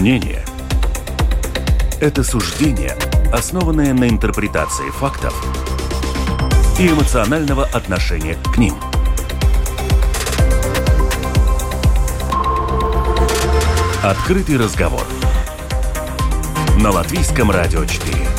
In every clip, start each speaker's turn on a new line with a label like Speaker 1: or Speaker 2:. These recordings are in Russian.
Speaker 1: Мнение – это суждение, основанное на интерпретации фактов и эмоционального отношения к ним. Открытый разговор на Латвийском радио 4.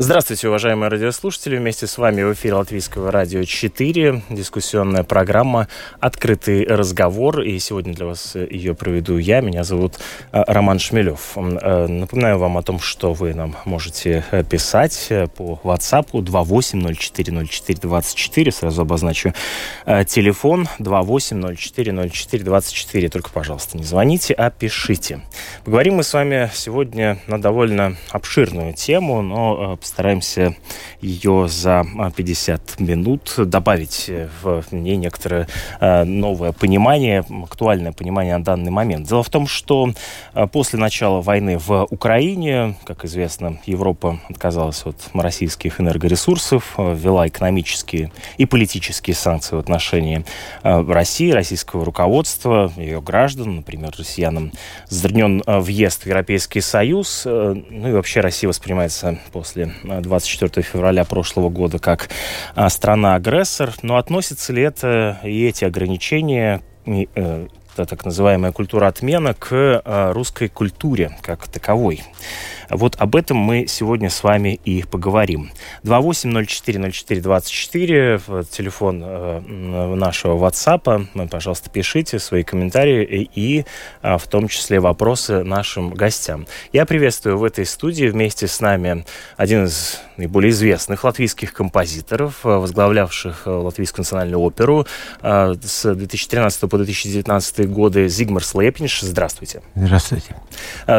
Speaker 2: Здравствуйте, уважаемые радиослушатели. Вместе с вами в эфире Латвийского радио 4. Дискуссионная программа «Открытый разговор». И сегодня для вас ее проведу я. Меня зовут э, Роман Шмелев. Э, напоминаю вам о том, что вы нам можете э, писать по WhatsApp 28040424. Сразу обозначу телефон 28040424. Только, пожалуйста, не звоните, а пишите. Поговорим мы с вами сегодня на довольно обширную тему, но постараемся ее за 50 а, минут добавить в ней некоторое э, новое понимание, актуальное понимание на данный момент. Дело в том, что э, после начала войны в Украине, как известно, Европа отказалась от российских энергоресурсов, ввела экономические и политические санкции в отношении России, российского руководства, ее граждан, например, россиянам затруднен въезд в Европейский Союз, ну и вообще Россия воспринимается после 24 февраля прошлого года как а, страна-агрессор. Но относится ли это и эти ограничения э, так называемая культура отмена к а, русской культуре как таковой. Вот об этом мы сегодня с вами и поговорим. 28040424, телефон э, нашего WhatsApp. Пожалуйста, пишите свои комментарии и в том числе вопросы нашим гостям. Я приветствую в этой студии вместе с нами один из наиболее известных латвийских композиторов, э, возглавлявших э, Латвийскую национальную оперу с 2013 по 2019 годы Зигмар Слепниш. Здравствуйте.
Speaker 3: Здравствуйте.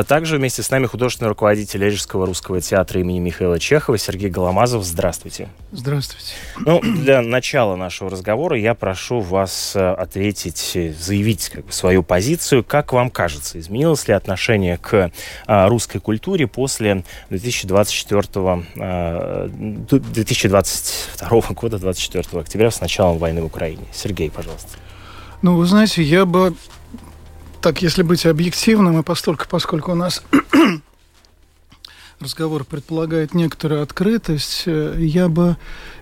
Speaker 2: Также вместе с нами художественный руководитель Рижского русского театра имени Михаила Чехова Сергей Голомазов. Здравствуйте.
Speaker 4: Здравствуйте.
Speaker 2: Ну, для начала нашего разговора я прошу вас э, ответить, заявить как бы, свою позицию. Как вам кажется, изменилось ли отношение к а, русской культуре после 2024, а, 2022 года, 24 октября, с началом войны в Украине? Сергей, пожалуйста.
Speaker 4: Ну, вы знаете, я бы так, если быть объективным, и постольку, поскольку у нас разговор предполагает некоторую открытость, э, я бы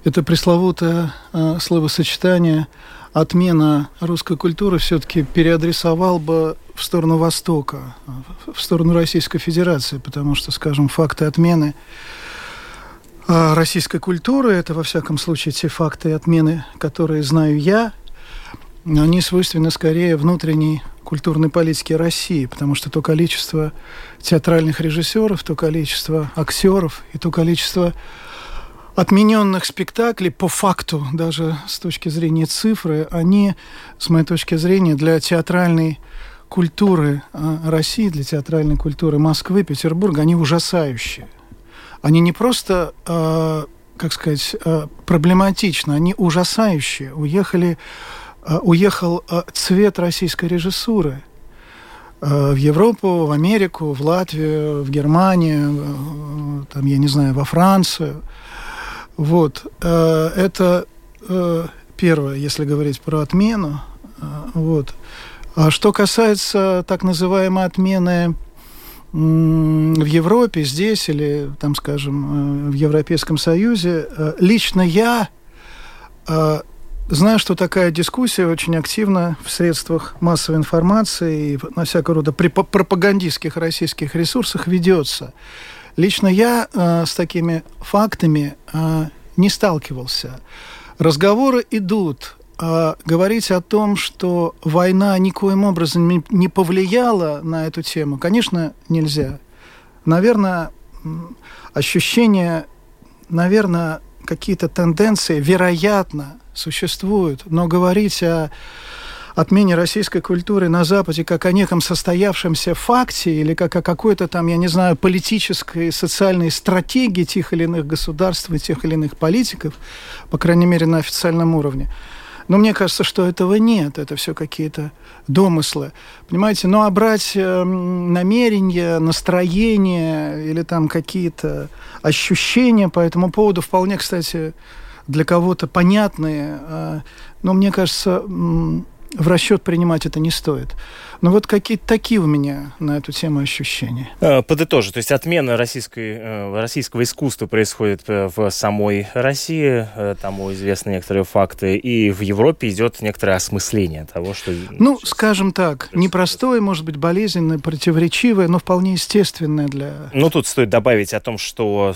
Speaker 4: это пресловутое э, словосочетание отмена русской культуры все-таки переадресовал бы в сторону Востока, в сторону Российской Федерации, потому что, скажем, факты отмены э, российской культуры, это, во всяком случае, те факты отмены, которые знаю я, они свойственны скорее внутренней культурной политики России, потому что то количество театральных режиссеров, то количество актеров и то количество отмененных спектаклей по факту, даже с точки зрения цифры, они, с моей точки зрения, для театральной культуры а, России, для театральной культуры Москвы, Петербурга, они ужасающие. Они не просто, э, как сказать, э, проблематичны, они ужасающие. Уехали уехал а, цвет российской режиссуры а, в Европу, в Америку, в Латвию, в Германию, там, я не знаю, во Францию. Вот. Это первое, если говорить про отмену. Вот. А что касается так называемой отмены в Европе, здесь или, там, скажем, в Европейском Союзе, лично я Знаю, что такая дискуссия очень активна в средствах массовой информации и на всякого рода пропагандистских российских ресурсах ведется. Лично я э, с такими фактами э, не сталкивался. Разговоры идут. Э, говорить о том, что война никоим образом не повлияла на эту тему, конечно, нельзя. Наверное, ощущение, наверное, какие-то тенденции, вероятно, существуют, но говорить о отмене российской культуры на Западе как о неком состоявшемся факте или как о какой-то там, я не знаю, политической, социальной стратегии тех или иных государств и тех или иных политиков, по крайней мере, на официальном уровне. Но мне кажется, что этого нет, это все какие-то домыслы. Понимаете, ну а брать э, намерения, настроения или там какие-то ощущения по этому поводу вполне, кстати, для кого-то понятные, э, но мне кажется, в расчет принимать это не стоит. Но вот какие-то такие у меня на эту тему ощущения.
Speaker 2: Э, подытожу, то есть отмена российской, э, российского искусства происходит э, в самой России, тому известны некоторые факты, и в Европе идет некоторое осмысление того, что...
Speaker 4: Ну, скажем так, непростое, может быть, болезненное, противоречивое, но вполне естественное для...
Speaker 2: Ну, тут стоит добавить о том, что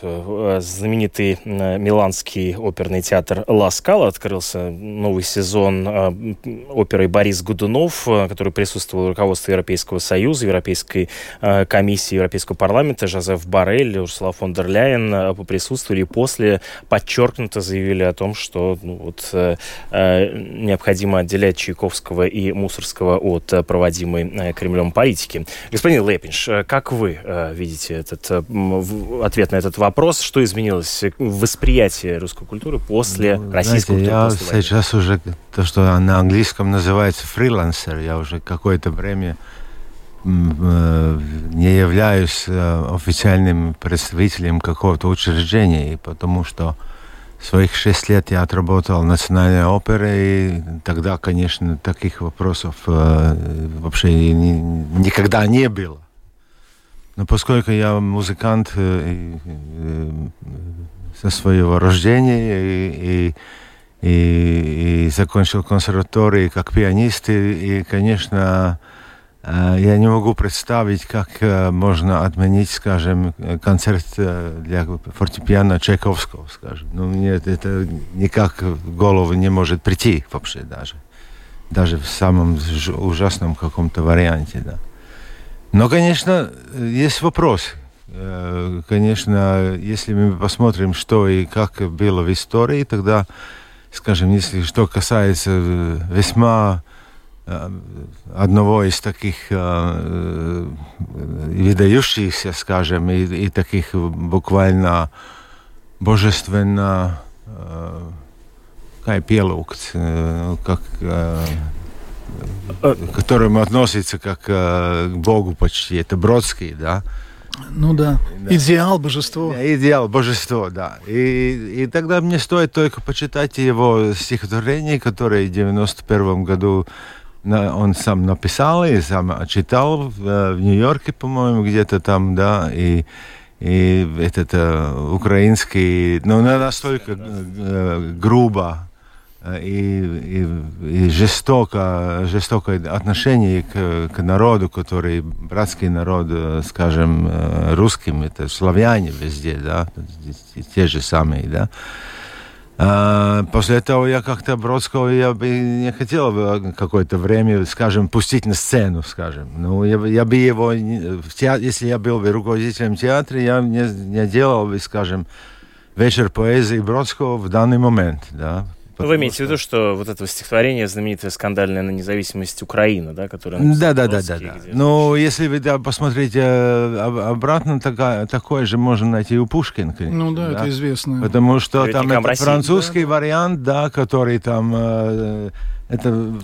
Speaker 2: знаменитый Миланский оперный театр «Ла Скала» открылся новый сезон оперы «Борис Годунов», который который присутствовал руководство Европейского Союза, Европейской э, комиссии Европейского парламента, Жозеф Барель, Урсула фон дер Ляйен э, присутствовали и после подчеркнуто заявили о том, что ну, вот, э, необходимо отделять Чайковского и Мусорского от проводимой Кремлем политики. Господин Лепинш, как вы видите этот, ответ на этот вопрос? Что изменилось в восприятии русской культуры после ну, российской
Speaker 3: знаете, культуры? Я сейчас уже то, что на английском называется фрилансер, я уже какое-то время э, не являюсь э, официальным представителем какого-то учреждения, потому что своих шесть лет я отработал в Национальной опере, и тогда, конечно, таких вопросов э, вообще никогда не было. Но поскольку я музыкант со своего рождения и, и и, и закончил консерваторию как пианист. И, и, конечно, э, я не могу представить, как э, можно отменить, скажем, концерт э, для фортепиано Чайковского, скажем. Ну, нет, это никак в голову не может прийти вообще даже. Даже в самом ужасном каком-то варианте, да. Но, конечно, есть вопрос. Конечно, если мы посмотрим, что и как было в истории, тогда скажем, если что касается э, весьма э, одного из таких э, выдающихся, скажем, и, и таких буквально божественно какая пелукт, как к которому относится как к Богу почти, это Бродский, да,
Speaker 4: ну да. да. Идеал божество.
Speaker 3: Идеал божество, да. И, и тогда мне стоит только почитать его стихотворение, которое в 91 году он сам написал и сам читал в, в Нью-Йорке, по-моему, где-то там, да, и, и этот uh, украинский, ну, настолько uh, грубо Э, и, и, и жестоко, жестокое отношение к, к народу, который братский народ, э, скажем, э, русским, это славяне везде, да, те же самые, да. А, после этого я как-то Бродского я бы не хотел бы какое-то время, скажем, пустить на сцену, скажем. Ну, я, я бы его, в театр, если я был бы руководителем театра, я не, не делал бы, скажем, вечер поэзии Бродского в данный момент, да,
Speaker 2: ну, вы имеете что... в виду, что вот это стихотворение знаменитое скандальное на независимость Украины, да, которое...
Speaker 3: Да, да, да, да, да. Ну, если вы да, посмотрите э, обратно, такая, такое же можно найти у Пушкина, конечно.
Speaker 4: Ну да, да? это известно.
Speaker 3: Потому что там это России, французский да? вариант, да, который там... Э, это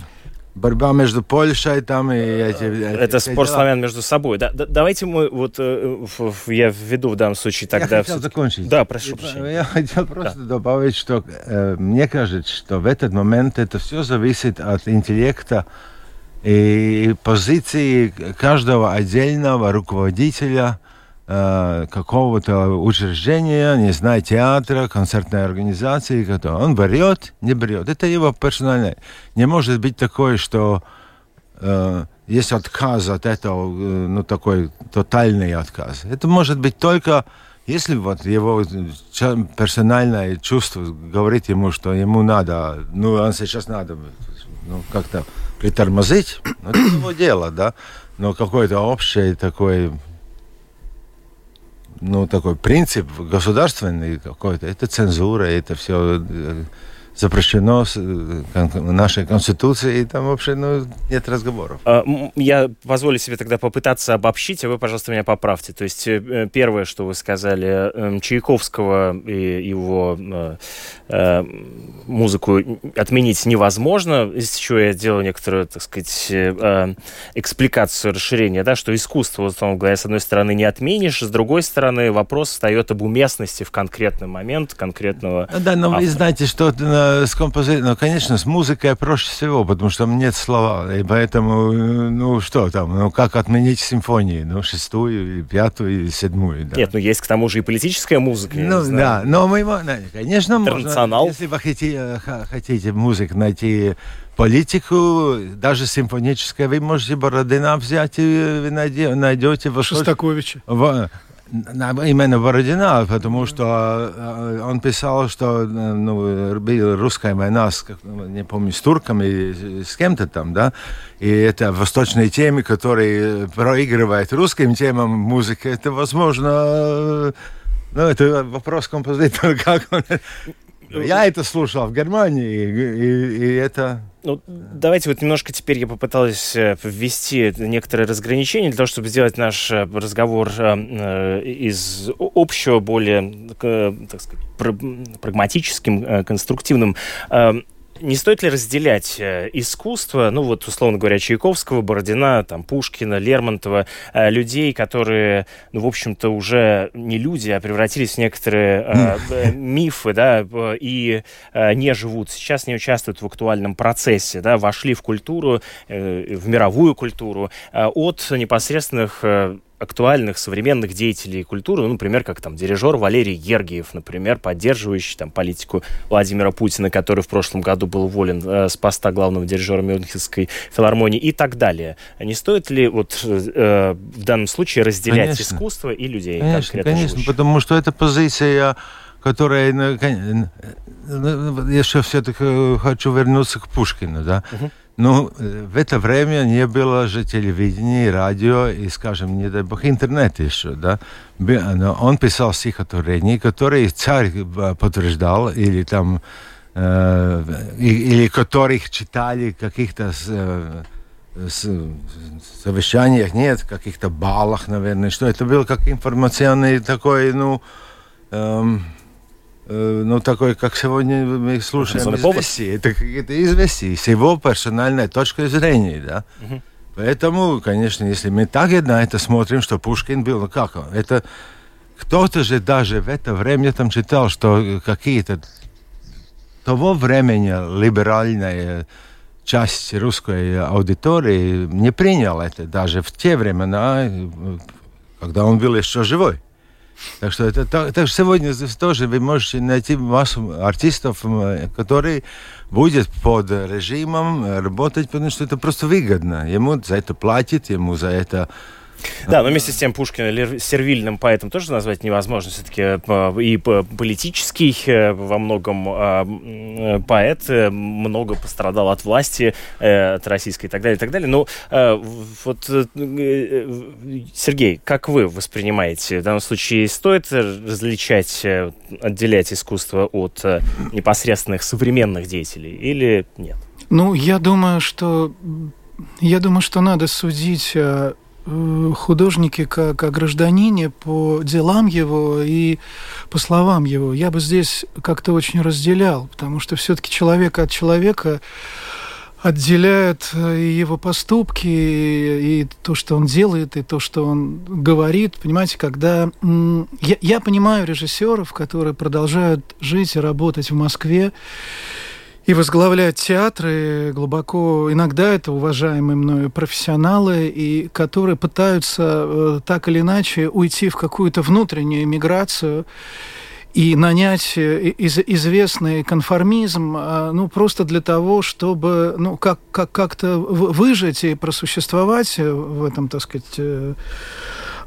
Speaker 3: борьба между Польшей там и эти...
Speaker 2: Это эти спор дела. славян между собой. Да, да, давайте мы вот э, я введу в данном случае тогда...
Speaker 3: Я хотел закончить.
Speaker 2: Да, прошу прощения.
Speaker 3: Я хотел просто да. добавить, что э, мне кажется, что в этот момент это все зависит от интеллекта и позиции каждого отдельного руководителя Э, какого-то учреждения, не знаю, театра, концертной организации, он берет, не берет. Это его персональное. Не может быть такое, что э, есть отказ от этого, э, ну, такой тотальный отказ. Это может быть только если вот его персональное чувство говорит ему, что ему надо, ну, он сейчас надо ну, как-то притормозить, ну, это его дело, да, но какое-то общее такое ну, такой принцип государственный какой-то, это цензура, это все, запрещено нашей Конституцией, и там вообще ну, нет разговоров.
Speaker 2: А, я позволю себе тогда попытаться обобщить, а вы, пожалуйста, меня поправьте. То есть э, первое, что вы сказали, Чайковского и его э, э, музыку отменить невозможно, из чего я делаю некоторую, так сказать, экспликацию, расширения, да, что искусство, вот, говоря, с одной стороны, не отменишь, с другой стороны, вопрос встает об уместности в конкретный момент конкретного
Speaker 3: Да, но автора. вы знаете, что с композицией, ну, конечно, с музыкой проще всего, потому что там нет слова, и поэтому, ну, что там, ну, как отменить симфонии, ну, шестую, и пятую, и седьмую, да.
Speaker 2: Нет, ну, есть к тому же и политическая музыка,
Speaker 3: Ну, да, но мы, конечно, можно, если вы хотите, э, хотите музыку найти политику, даже симфоническое, вы можете Бородина взять и вы найдете...
Speaker 4: Шостаковича.
Speaker 3: В, именно Бородина, потому что э, он писал, что э, ну, была русская война, с, не помню, с турками, с кем-то там, да, и это восточные темы, которые проигрывают русским темам музыки, это возможно, э, ну, это вопрос композитора, как он... Я это слушал в Германии, и, и это
Speaker 2: ну, давайте вот немножко теперь я попыталась э, ввести некоторые разграничения для того, чтобы сделать наш э, разговор э, из общего более, так сказать, прагматическим, конструктивным не стоит ли разделять э, искусство, ну вот, условно говоря, Чайковского, Бородина, там, Пушкина, Лермонтова, э, людей, которые, ну, в общем-то, уже не люди, а превратились в некоторые э, мифы, да, и э, не живут сейчас, не участвуют в актуальном процессе, да, вошли в культуру, э, в мировую культуру, э, от непосредственных э, актуальных современных деятелей культуры, ну, например, как там дирижер Валерий Гергиев, например, поддерживающий там политику Владимира Путина, который в прошлом году был уволен э, с поста главного дирижера Мюнхенской филармонии и так далее. Не стоит ли вот э, в данном случае разделять конечно. искусство и людей?
Speaker 3: Конечно, конечно, живущих? потому что эта позиция которая, ну, ну, еще все-таки хочу вернуться к Пушкину, да. Uh-huh. Ну, в это время не было же телевидения, радио и, скажем, не дай бог, интернет еще, да. Он писал стихотворения, которые царь подтверждал, или там, э, или которых читали каких-то э, совещаниях, нет, каких-то балах, наверное, что это был как информационный такой, ну, эм, Э, ну, такой, как сегодня мы слушаем известия. Это какие-то известия с его персональной точки зрения, да. Угу. Поэтому, конечно, если мы так на это смотрим, что Пушкин был, ну как он, это кто-то же даже в это время там читал, что какие-то того времени либеральная часть русской аудитории не принял это даже в те времена, когда он был еще живой. Так что это так, так сегодня тоже вы можете найти массу артистов, которые будут под режимом работать, потому что это просто выгодно. Ему за это платят, ему за это
Speaker 2: да, но вместе с тем Пушкина сервильным поэтом тоже назвать невозможно. Все-таки э, и политический э, во многом э, поэт много пострадал от власти, от российской и так далее, и так далее. Но вот, Сергей, как вы воспринимаете? В данном случае стоит различать, отделять искусство от непосредственных современных деятелей или нет?
Speaker 4: Ну, я думаю, что я думаю, что надо судить художнике как о гражданине по делам его и по словам его. Я бы здесь как-то очень разделял, потому что все-таки человек от человека отделяет э, и его поступки, и то, что он делает, и то, что он говорит. Понимаете, когда... Я, я понимаю режиссеров, которые продолжают жить и работать в Москве, и возглавлять театры глубоко, иногда это уважаемые мною профессионалы, и которые пытаются э, так или иначе уйти в какую-то внутреннюю миграцию и нанять э, из, известный конформизм, э, ну, просто для того, чтобы, ну, как, как, как-то выжить и просуществовать в этом, так сказать,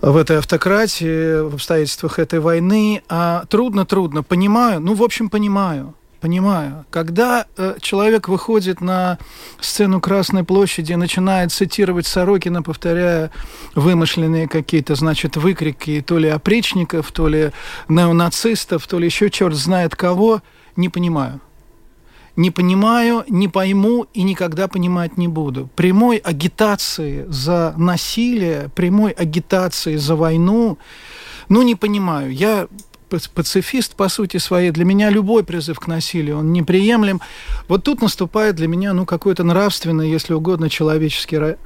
Speaker 4: в этой автократии, в обстоятельствах этой войны. А трудно-трудно, понимаю, ну, в общем, понимаю понимаю. Когда э, человек выходит на сцену Красной площади и начинает цитировать Сорокина, повторяя вымышленные какие-то, значит, выкрики то ли опричников, то ли неонацистов, то ли еще черт знает кого, не понимаю. не понимаю, не пойму и никогда понимать не буду. Прямой агитации за насилие, прямой агитации за войну, ну, не понимаю. Я пацифист по сути своей. Для меня любой призыв к насилию, он неприемлем. Вот тут наступает для меня, ну, какой-то нравственный, если угодно, человеческий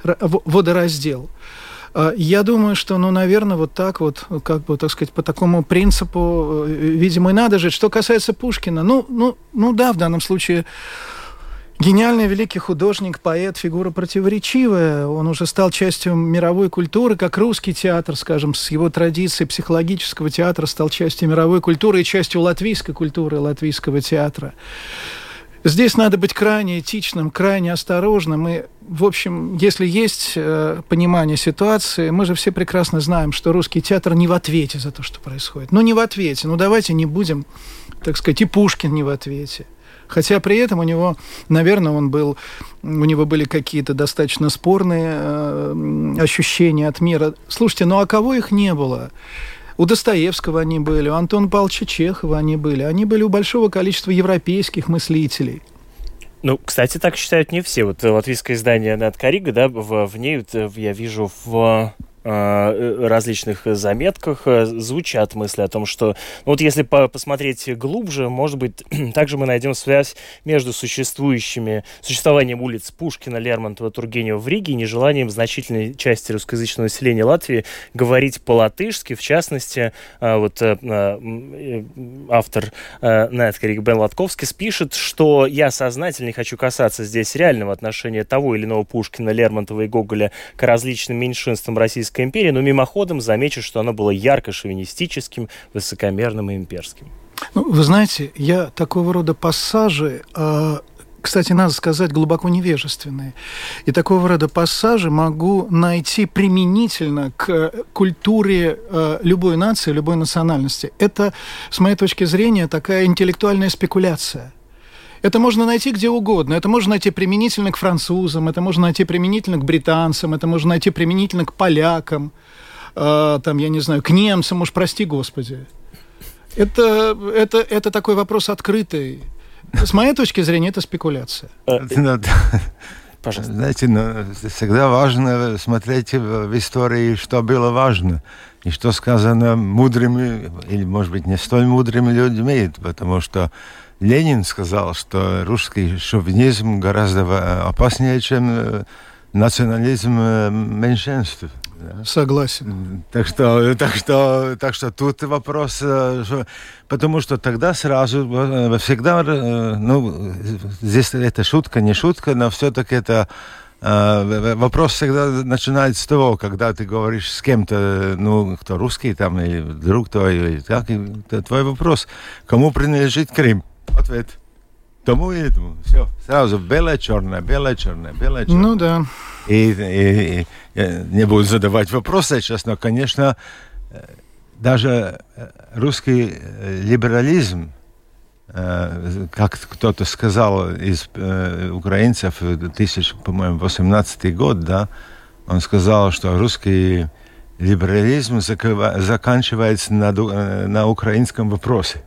Speaker 4: водораздел. А, я думаю, что, ну, наверное, вот так вот, как бы, так сказать, по такому принципу, э, видимо, и надо жить. Что касается Пушкина, ну, ну, ну да, в данном случае Гениальный великий художник, поэт, фигура противоречивая. Он уже стал частью мировой культуры, как русский театр, скажем, с его традицией психологического театра стал частью мировой культуры и частью латвийской культуры, латвийского театра. Здесь надо быть крайне этичным, крайне осторожным. И, в общем, если есть э, понимание ситуации, мы же все прекрасно знаем, что русский театр не в ответе за то, что происходит. Ну, не в ответе. Ну, давайте не будем, так сказать, и Пушкин не в ответе. Хотя при этом у него, наверное, он был, у него были какие-то достаточно спорные э, ощущения от мира. Слушайте, ну а кого их не было? У Достоевского они были, у Антона Павловича Чехова они были. Они были у большого количества европейских мыслителей.
Speaker 2: Ну, кстати, так считают не все. Вот латвийское издание «Над Корига», да, в, в ней вот, э, я вижу в различных заметках э, звучат мысли о том, что ну, вот если по посмотреть глубже, может быть, также мы найдем связь между существующими, существованием улиц Пушкина, Лермонтова, Тургенева в Риге и нежеланием значительной части русскоязычного населения Латвии говорить по-латышски. В частности, э, вот автор Неткарик Бен Латковский пишет, что я сознательно не хочу касаться здесь реального отношения того или иного Пушкина, Лермонтова и Гоголя к различным меньшинствам российской Российской империи, но мимоходом замечу, что оно было ярко шовинистическим, высокомерным и имперским.
Speaker 4: Ну, вы знаете, я такого рода пассажи э, кстати, надо сказать, глубоко невежественные. И такого рода пассажи могу найти применительно к культуре э, любой нации, любой национальности. Это, с моей точки зрения, такая интеллектуальная спекуляция. Это можно найти где угодно. Это можно найти применительно к французам, это можно найти применительно к британцам, это можно найти применительно к полякам, э, там, я не знаю, к немцам, уж прости господи. Это, это, это такой вопрос открытый. С моей точки зрения, это спекуляция. Э, ну,
Speaker 3: Пожалуйста. Знаете, ну, всегда важно смотреть в истории, что было важно, и что сказано мудрыми, или, может быть, не столь мудрыми людьми, потому что Ленин сказал, что русский шовинизм гораздо опаснее, чем э, национализм э, меньшинств.
Speaker 4: Согласен.
Speaker 3: Так что, так что, так что тут вопрос, э, что, потому что тогда сразу всегда, ну, здесь это шутка, не шутка, но все-таки это вопрос всегда начинается с того, когда ты говоришь с кем-то, ну, кто русский там, или друг твой, или так, и твой вопрос, кому принадлежит Крым? Ответ. Тому и этому. Все. Сразу белое, черное, белое, черное, белое, черное.
Speaker 4: Ну да.
Speaker 3: И, и, и не буду задавать вопросы сейчас, но, конечно, э, даже э, русский э, либерализм, как кто-то сказал из украинцев, тысяч, по-моему, 18 год, да, он сказал, что русский либерализм заканчивается на, на украинском вопросе.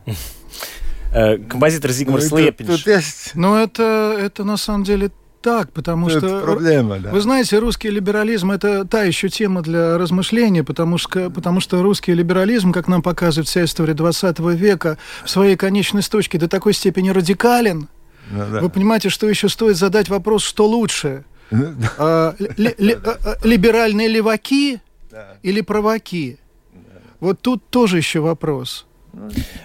Speaker 2: Э, композитор Зигмар ну, Слепинш.
Speaker 4: Есть... Ну, это, это на самом деле так, потому
Speaker 3: это
Speaker 4: что...
Speaker 3: проблема, да.
Speaker 4: Вы знаете, русский либерализм – это та еще тема для размышления, потому что, потому что русский либерализм, как нам показывает вся история 20 века, в своей конечной точке до такой степени радикален. Ну, да. Вы понимаете, что еще стоит задать вопрос, что лучше? Ну, а, ли, ли, а, а, либеральные леваки да. или праваки? Да. Вот тут тоже еще вопрос.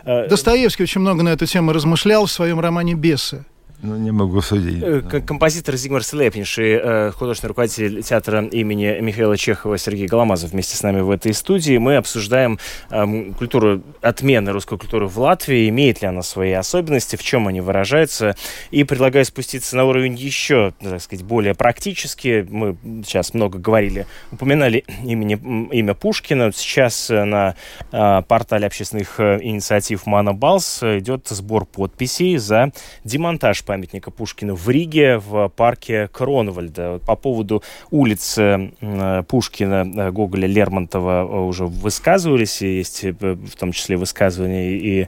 Speaker 4: Э, Достоевский очень много на эту тему размышлял в своем романе «Бесы».
Speaker 3: Ну, не могу судить. Э,
Speaker 2: композитор Зигмар Слепниш и э, художественный руководитель театра имени Михаила Чехова Сергей Голомазов вместе с нами в этой студии. Мы обсуждаем э, культуру, отмены русской культуры в Латвии, имеет ли она свои особенности, в чем они выражаются. И предлагаю спуститься на уровень еще, так сказать, более практически. Мы сейчас много говорили, упоминали имени, имя Пушкина. Сейчас на э, портале общественных э, инициатив Манабалс идет сбор подписей за демонтаж памятника Пушкина в Риге в парке Кронвальда. По поводу улицы Пушкина, Гоголя, Лермонтова уже высказывались, и есть в том числе высказывания и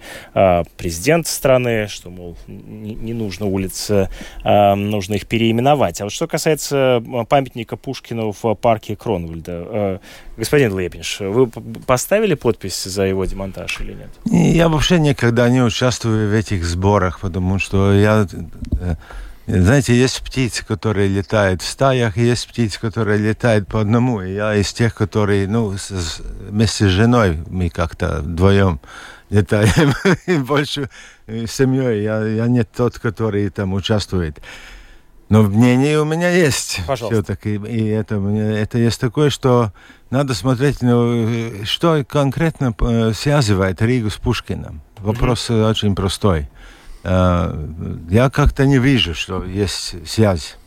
Speaker 2: президент страны, что, мол, не нужно улицы, нужно их переименовать. А вот что касается памятника Пушкину в парке Кронвальда, господин Лепниш, вы поставили подпись за его демонтаж или нет?
Speaker 3: Я вообще никогда не участвую в этих сборах, потому что я... Э, знаете, есть птицы, которые летают в стаях, есть птицы, которые летают по одному. И я из тех, которые, ну, с, вместе с женой мы как-то вдвоем летаем. и больше семьей. Я, я не тот, который там участвует. Но мнение у меня есть. Все-таки. И это, это есть такое, что надо смотреть, ну, что конкретно э, связывает Ригу с Пушкиным. Вопрос mm-hmm. очень простой. Э, я как-то не вижу, что есть связь.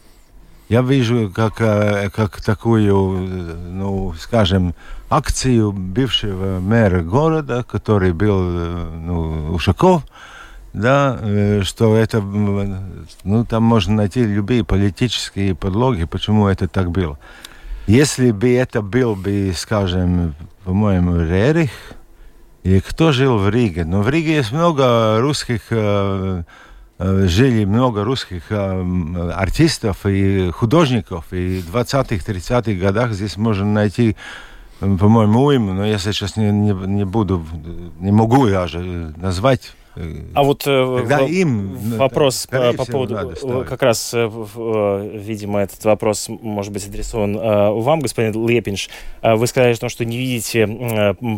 Speaker 3: Я вижу как, как такую, ну, скажем, акцию бывшего мэра города, который был ну, Ушаков, да, что это, ну, там можно найти любые политические подлоги, почему это так было. Если бы это был бы, скажем, по-моему, Рерих, и кто жил в Риге? Но в Риге есть много русских, э, э, жили много русских э, артистов и художников. И в 20-х, 30-х годах здесь можно найти, по-моему, уйму, но я сейчас не, не, не буду, не могу даже назвать
Speaker 2: а вот э, Тогда в, им, вопрос по, по поводу, э, как раз, э, видимо, этот вопрос может быть адресован вам, господин Лепинш. Вы сказали, что не видите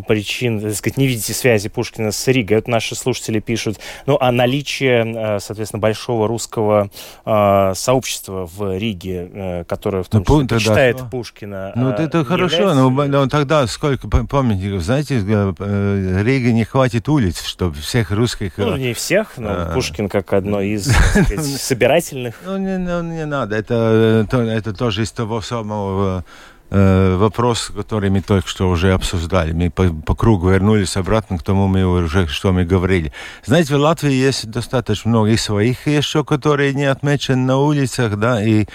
Speaker 2: причин, так сказать, не видите связи Пушкина с Ригой. Это наши слушатели пишут. Ну, а наличие, соответственно, большого русского сообщества в Риге, которое в том ну, числе читает да, Пушкина.
Speaker 3: Ну, это хорошо, но, но тогда сколько памятников, знаете, Рига не хватит улиц, чтобы всех русских
Speaker 2: русских... Ну, не всех, но а... Пушкин как одно из сказать, собирательных.
Speaker 3: Ну, не, ну, не надо. Это, это тоже из того самого э, вопрос, который мы только что уже обсуждали. Мы по, по кругу вернулись обратно к тому, мы уже, что мы говорили. Знаете, в Латвии есть достаточно много и своих еще, которые не отмечены на улицах, да, и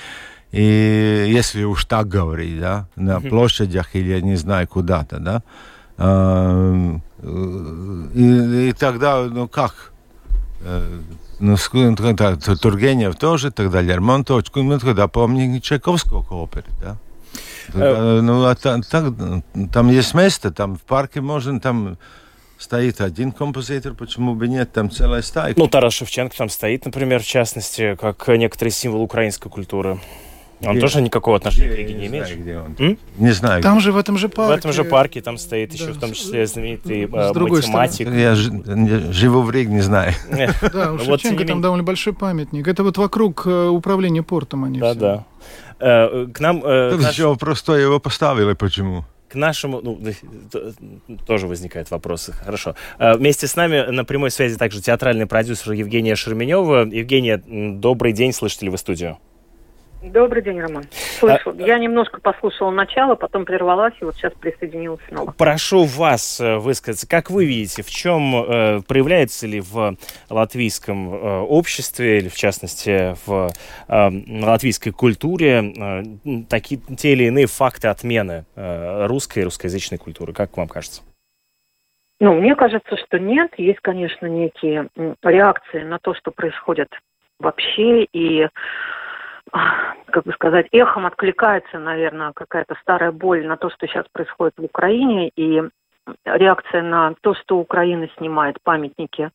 Speaker 3: и если уж так говорить, да, на площадях или я не знаю куда-то, да, а, и, и тогда, ну как? Э, ну, тогда Тургенев тоже, тогда Лермонтов, ну, тогда помню Чайковского оперы, да? Тогда, ну, а там, там, там есть место, там в парке можно, там стоит один композитор, почему бы нет, там целая стайка.
Speaker 2: Ну, Тарас Шевченко там стоит, например, в частности, как некоторый символ украинской культуры. Он где? тоже никакого отношения к Риге не, не имеет? Знаю, где он.
Speaker 3: М? Не знаю.
Speaker 4: Там же в этом же парке.
Speaker 2: В этом же парке там стоит да. еще в том числе знаменитый э, математик.
Speaker 3: Стороны. Я живу в Риге, не знаю.
Speaker 4: Да, у Шевченко там довольно большой памятник. Это вот вокруг э, управления портом они
Speaker 2: Да, да. Э, к нам...
Speaker 3: Все просто его поставили, почему?
Speaker 2: к нашему, ну, тоже возникают вопросы. Хорошо. Вместе с нами на прямой связи также театральный продюсер Евгения Шерменева. Евгения, добрый день, слышите ли вы студию?
Speaker 5: Добрый день, Роман. Слышу. А, Я немножко послушала начало, потом прервалась, и вот сейчас присоединилась снова.
Speaker 2: Прошу вас э, высказаться. Как вы видите, в чем э, проявляется ли в латвийском э, обществе, или в частности в э, латвийской культуре, э, такие, те или иные факты отмены э, русской и русскоязычной культуры? Как вам кажется?
Speaker 5: Ну, мне кажется, что нет. Есть, конечно, некие реакции на то, что происходит вообще, и как бы сказать, эхом откликается, наверное, какая-то старая боль на то, что сейчас происходит в Украине, и реакция на то, что Украина снимает памятники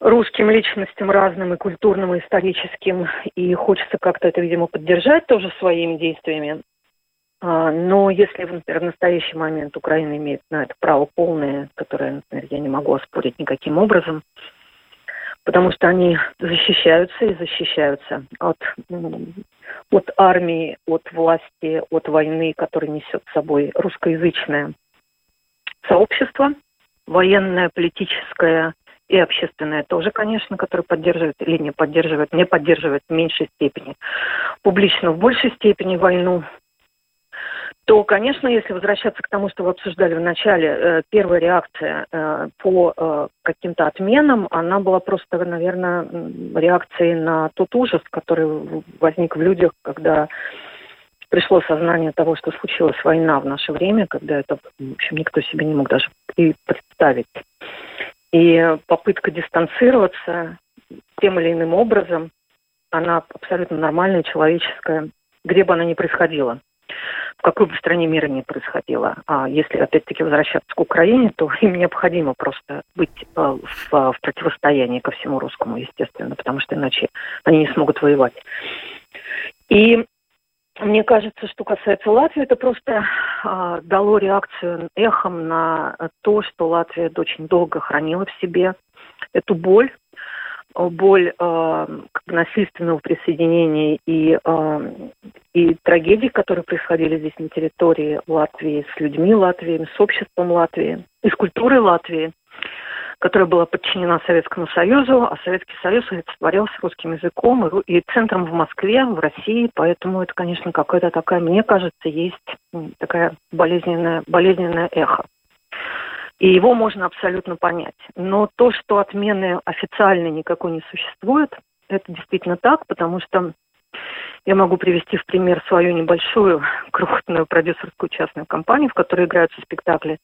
Speaker 5: русским личностям разным и культурным, и историческим, и хочется как-то это, видимо, поддержать тоже своими действиями. А, но если, например, в настоящий момент Украина имеет на это право полное, которое, например, я не могу оспорить никаким образом, потому что они защищаются и защищаются от, от армии, от власти, от войны, которая несет с собой русскоязычное сообщество, военное, политическое и общественное тоже, конечно, которое поддерживает или не поддерживает, не поддерживает в меньшей степени, публично в большей степени войну. То, конечно, если возвращаться к тому, что вы обсуждали в начале, э, первая реакция э, по э, каким-то отменам, она была просто, наверное, реакцией на тот ужас, который возник в людях, когда пришло сознание того, что случилась война в наше время, когда это, в общем, никто себе не мог даже и представить. И попытка дистанцироваться тем или иным образом, она абсолютно нормальная, человеческая, где бы она ни происходила в какой бы стране мира ни происходило. А если, опять-таки, возвращаться к Украине, то им необходимо просто быть э, в, в противостоянии ко всему русскому, естественно, потому что иначе они не смогут воевать. И мне кажется, что касается Латвии, это просто э, дало реакцию эхом на то, что Латвия очень долго хранила в себе эту боль, боль э, насильственного присоединения и, э, и трагедий, которые происходили здесь на территории Латвии, с людьми Латвии, с обществом Латвии, и с культурой Латвии, которая была подчинена Советскому Союзу, а Советский Союз олицетворялся русским языком и, и центром в Москве, в России, поэтому это, конечно, какая-то такая, мне кажется, есть такая болезненная, болезненное эхо и его можно абсолютно понять. Но то, что отмены официально никакой не существует, это действительно так, потому что я могу привести в пример свою небольшую крохотную продюсерскую частную компанию, в которой играются спектакли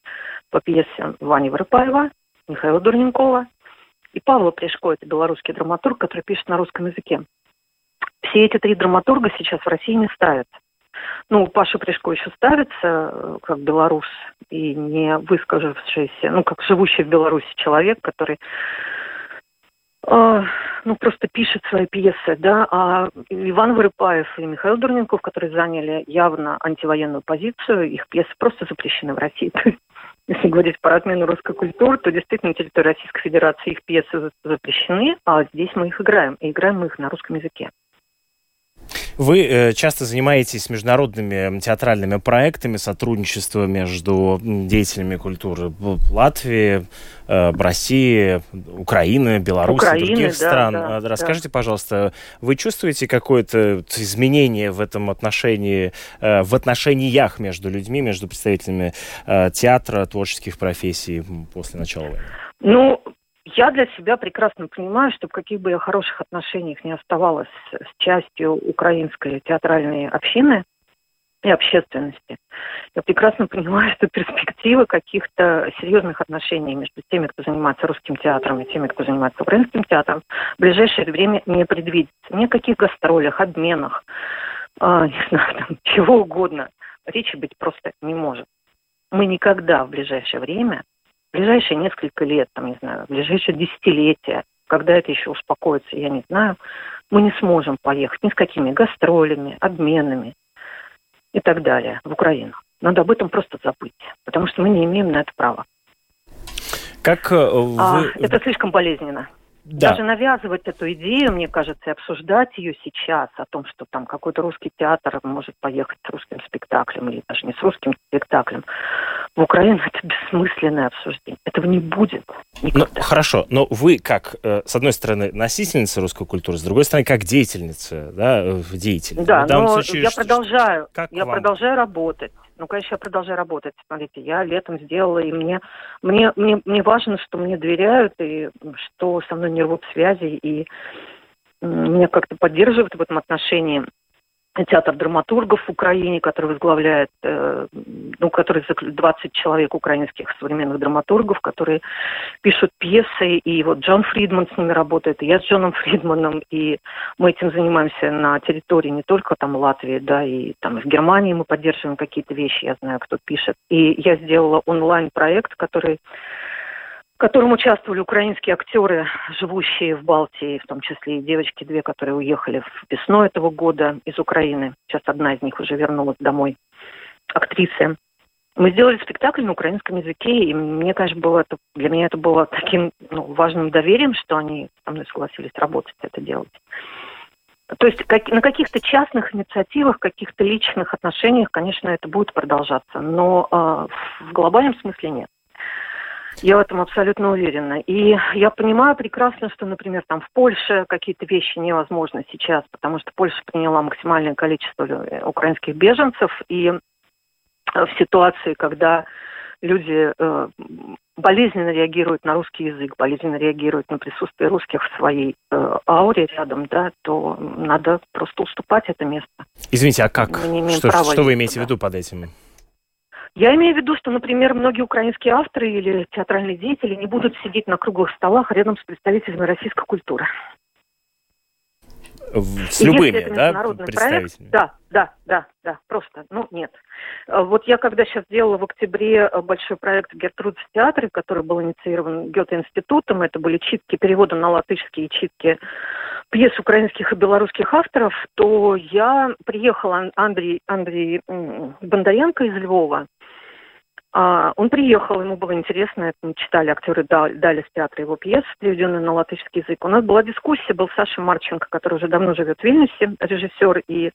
Speaker 5: по пьесе Вани Воропаева, Михаила Дурненкова и Павла Плешко, это белорусский драматург, который пишет на русском языке. Все эти три драматурга сейчас в России не ставят. Ну, Паша Пришко еще ставится э, как белорус и не выскажившийся, ну, как живущий в Беларуси человек, который э, ну, просто пишет свои пьесы, да, а Иван Вырыпаев и Михаил Дурненков, которые заняли явно антивоенную позицию, их пьесы просто запрещены в России. Если говорить про отмену русской культуры, то действительно на территории Российской Федерации их пьесы запрещены, а здесь мы их играем, и играем мы их на русском языке.
Speaker 2: Вы э, часто занимаетесь международными театральными проектами, сотрудничество между деятелями культуры Латвии, э, России, Украины, Беларуси, Украины, других да, стран. Да, а, Расскажите, да. пожалуйста, вы чувствуете какое-то изменение в этом отношении, э, в отношениях между людьми, между представителями театра, творческих профессий после начала войны?
Speaker 5: Ну, я для себя прекрасно понимаю, что в каких бы я хороших отношениях не оставалась с частью украинской театральной общины и общественности, я прекрасно понимаю, что перспективы каких-то серьезных отношений между теми, кто занимается русским театром, и теми, кто занимается украинским театром, в ближайшее время не предвидится. Никаких гастролях, обменах, э, не знаю, там, чего угодно речи быть просто не может. Мы никогда в ближайшее время ближайшие несколько лет, там, не знаю, ближайшее десятилетие, когда это еще успокоится, я не знаю, мы не сможем поехать ни с какими гастролями, обменами и так далее в Украину. Надо об этом просто забыть, потому что мы не имеем на это права.
Speaker 2: Как э, вы... а,
Speaker 5: это слишком болезненно. Да. Даже навязывать эту идею, мне кажется, и обсуждать ее сейчас, о том, что там какой-то русский театр может поехать с русским спектаклем, или даже не с русским спектаклем, в Украину, это бессмысленное обсуждение. Этого не будет никогда.
Speaker 2: Ну, хорошо, но вы как, э, с одной стороны, носительница русской культуры, с другой стороны, как деятельница, да, э, деятель.
Speaker 5: Да, но случае, я что, продолжаю, как я вам? продолжаю работать. Ну, конечно, я продолжаю работать. Смотрите, я летом сделала, и мне, мне, мне, мне важно, что мне доверяют, и что со мной не рвут связи, и меня как-то поддерживают в этом отношении театр драматургов в Украине, который возглавляет, э, ну, который 20 человек украинских современных драматургов, которые пишут пьесы, и вот Джон Фридман с ними работает, и я с Джоном Фридманом, и мы этим занимаемся на территории не только там Латвии, да, и там в Германии мы поддерживаем какие-то вещи, я знаю, кто пишет. И я сделала онлайн-проект, который в котором участвовали украинские актеры, живущие в Балтии, в том числе и девочки две, которые уехали в весну этого года из Украины. Сейчас одна из них уже вернулась домой, актрисы. Мы сделали спектакль на украинском языке, и мне, конечно, было это, для меня это было таким ну, важным доверием, что они со мной согласились работать, это делать. То есть как, на каких-то частных инициативах, каких-то личных отношениях, конечно, это будет продолжаться, но э, в глобальном смысле нет. Я в этом абсолютно уверена. И я понимаю прекрасно, что, например, там в Польше какие-то вещи невозможны сейчас, потому что Польша приняла максимальное количество украинских беженцев, и в ситуации, когда люди э, болезненно реагируют на русский язык, болезненно реагируют на присутствие русских в своей э, ауре рядом, да, то надо просто уступать это место.
Speaker 2: Извините, а как? Что, что вы имеете в виду под этим?
Speaker 5: Я имею в виду, что, например, многие украинские авторы или театральные деятели не будут сидеть на круглых столах рядом с представителями российской культуры.
Speaker 2: С любыми, да, представителями?
Speaker 5: Проект, да, да, да, да, просто, ну, нет. А вот я когда сейчас делала в октябре большой проект «Гертрудс в театре», который был инициирован Гёте-институтом, это были читки, переводы на латышские читки пьес украинских и белорусских авторов, то я приехала, Андрей, Андрей Бондаренко из Львова, а, он приехал, ему было интересно, это читали актеры Дали в театре его пьес, переведенные на латышский язык. У нас была дискуссия, был Саша Марченко, который уже давно живет в Вильнюсе, режиссер и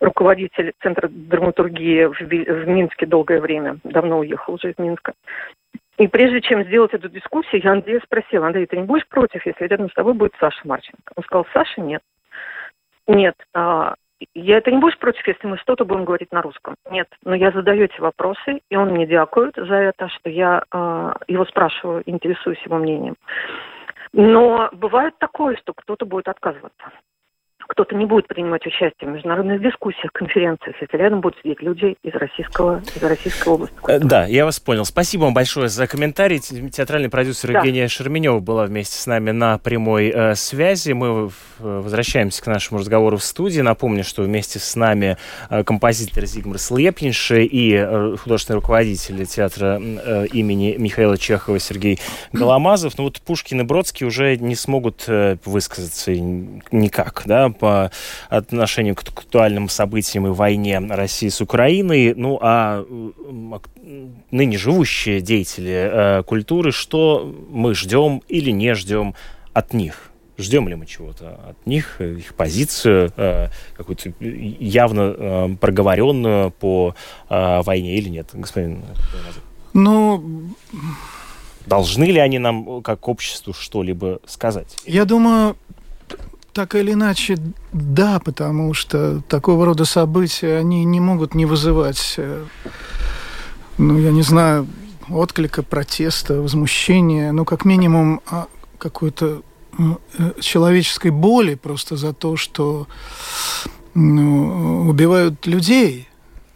Speaker 5: руководитель Центра драматургии в, в Минске долгое время, давно уехал уже из Минска. И прежде чем сделать эту дискуссию, я Андрея спросила, Андрей, ты не будешь против, если рядом с тобой будет Саша Марченко? Он сказал, Саша, нет. Нет, а, я это не будешь против, если мы что-то будем говорить на русском? Нет. Но я задаю эти вопросы, и он мне дякует за это, что я э, его спрашиваю, интересуюсь его мнением. Но бывает такое, что кто-то будет отказываться кто-то не будет принимать участие в международных дискуссиях, конференциях, если рядом будут сидеть люди из российского, из российской области.
Speaker 2: Э, да, я вас понял. Спасибо вам большое за комментарий. Театральный продюсер да. Евгения Шерменева была вместе с нами на прямой э, связи. Мы возвращаемся к нашему разговору в студии. Напомню, что вместе с нами э, композитор Зигмар Слепнинши и э, художественный руководитель театра э, имени Михаила Чехова Сергей Голомазов. Ну вот Пушкин и Бродский уже не смогут э, высказаться никак, да, по отношению к актуальным событиям и войне России с Украиной. Ну, а ныне живущие деятели э, культуры, что мы ждем или не ждем от них? Ждем ли мы чего-то от них, их позицию, э, какую-то явно э, проговоренную по э, войне или нет, господин
Speaker 4: Ну,
Speaker 2: Должны ли они нам, как обществу, что-либо сказать?
Speaker 4: Я думаю, так или иначе, да, потому что такого рода события, они не могут не вызывать, э, ну, я не знаю, отклика, протеста, возмущения, ну, как минимум, а, какой-то э, человеческой боли просто за то, что ну, убивают людей.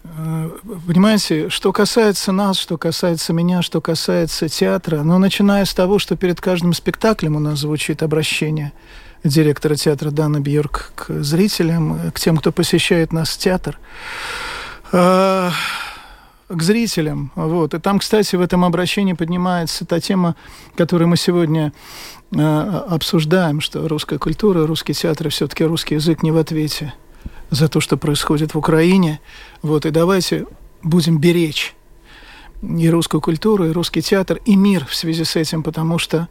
Speaker 4: Э, понимаете, что касается нас, что касается меня, что касается театра, ну, начиная с того, что перед каждым спектаклем у нас звучит обращение – директора театра Дана Бьорк к зрителям, к тем, кто посещает нас театр, а, к зрителям. Вот. И там, кстати, в этом обращении поднимается та тема, которую мы сегодня а, обсуждаем, что русская культура, русский театр, все-таки русский язык не в ответе за то, что происходит в Украине. Вот. И давайте будем беречь и русскую культуру, и русский театр, и мир в связи с этим, потому что Э,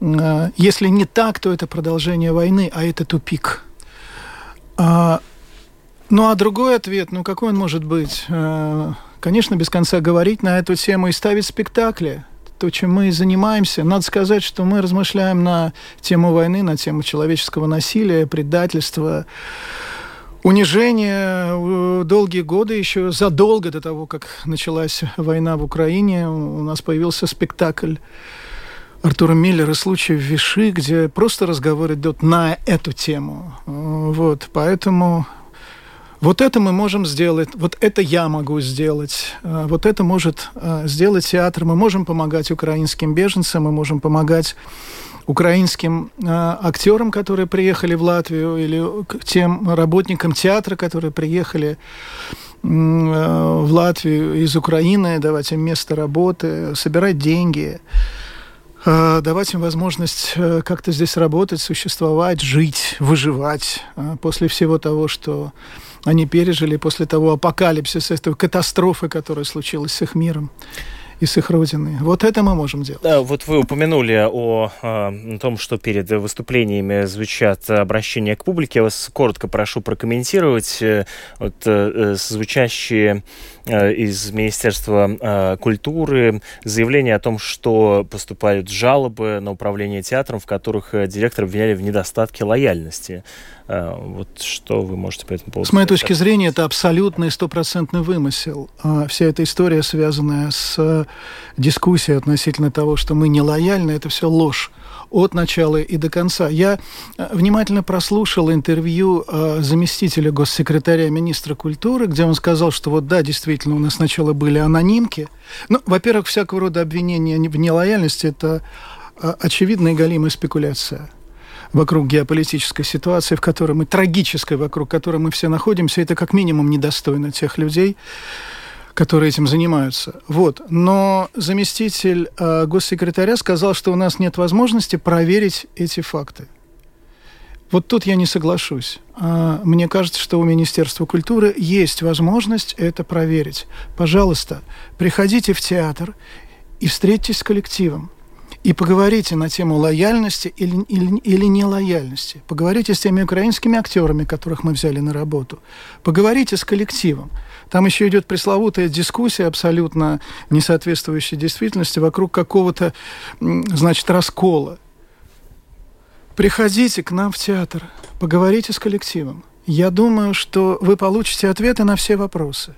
Speaker 4: если не так, то это продолжение войны, а это тупик. А, ну а другой ответ, ну какой он может быть? Э, конечно, без конца говорить на эту тему и ставить спектакли. То, чем мы занимаемся. Надо сказать, что мы размышляем на тему войны, на тему человеческого насилия, предательства, унижения. Долгие годы, еще задолго до того, как началась война в Украине, у нас появился спектакль Артура Миллера случай в Виши, где просто разговор идет на эту тему. Вот, поэтому вот это мы можем сделать, вот это я могу сделать, вот это может а, сделать театр. Мы можем помогать украинским беженцам, мы можем помогать украинским э, актерам, которые приехали в Латвию, или тем работникам театра, которые приехали э, в Латвию из Украины, давать им место работы, собирать деньги. Э, давать им возможность э, как-то здесь работать, существовать, жить, выживать э, после всего того, что они пережили, после того апокалипсиса, этой катастрофы, которая случилась с их миром. И с их родиной. Вот это мы можем делать.
Speaker 2: Да, вот вы упомянули о, о том, что перед выступлениями звучат обращения к публике. Я вас коротко прошу прокомментировать э, вот, э, звучащие Э, из Министерства э, культуры заявление о том, что поступают жалобы на управление театром, в которых директор обвиняли в недостатке лояльности. Вот что вы можете по этому поводу
Speaker 4: С моей сказать? точки зрения, это абсолютный стопроцентный вымысел. А вся эта история, связанная с дискуссией относительно того, что мы не лояльны, это все ложь от начала и до конца. Я э, внимательно прослушал интервью э, заместителя госсекретаря министра культуры, где он сказал, что вот да, действительно, у нас сначала были анонимки. Ну, во-первых, всякого рода обвинения в нелояльности – это э, очевидная галимая спекуляция вокруг геополитической ситуации, в которой мы, трагической, вокруг которой мы все находимся, это как минимум недостойно тех людей, которые этим занимаются. Вот. Но заместитель э, госсекретаря сказал, что у нас нет возможности проверить эти факты. Вот тут я не соглашусь. А, мне кажется, что у Министерства культуры есть возможность это проверить. Пожалуйста, приходите в театр и встретитесь с коллективом. И поговорите на тему лояльности или, или, или нелояльности. Поговорите с теми украинскими актерами, которых мы взяли на работу. Поговорите с коллективом. Там еще идет пресловутая дискуссия, абсолютно не соответствующая действительности, вокруг какого-то, значит, раскола. Приходите к нам в театр, поговорите с коллективом. Я думаю, что вы получите ответы на все вопросы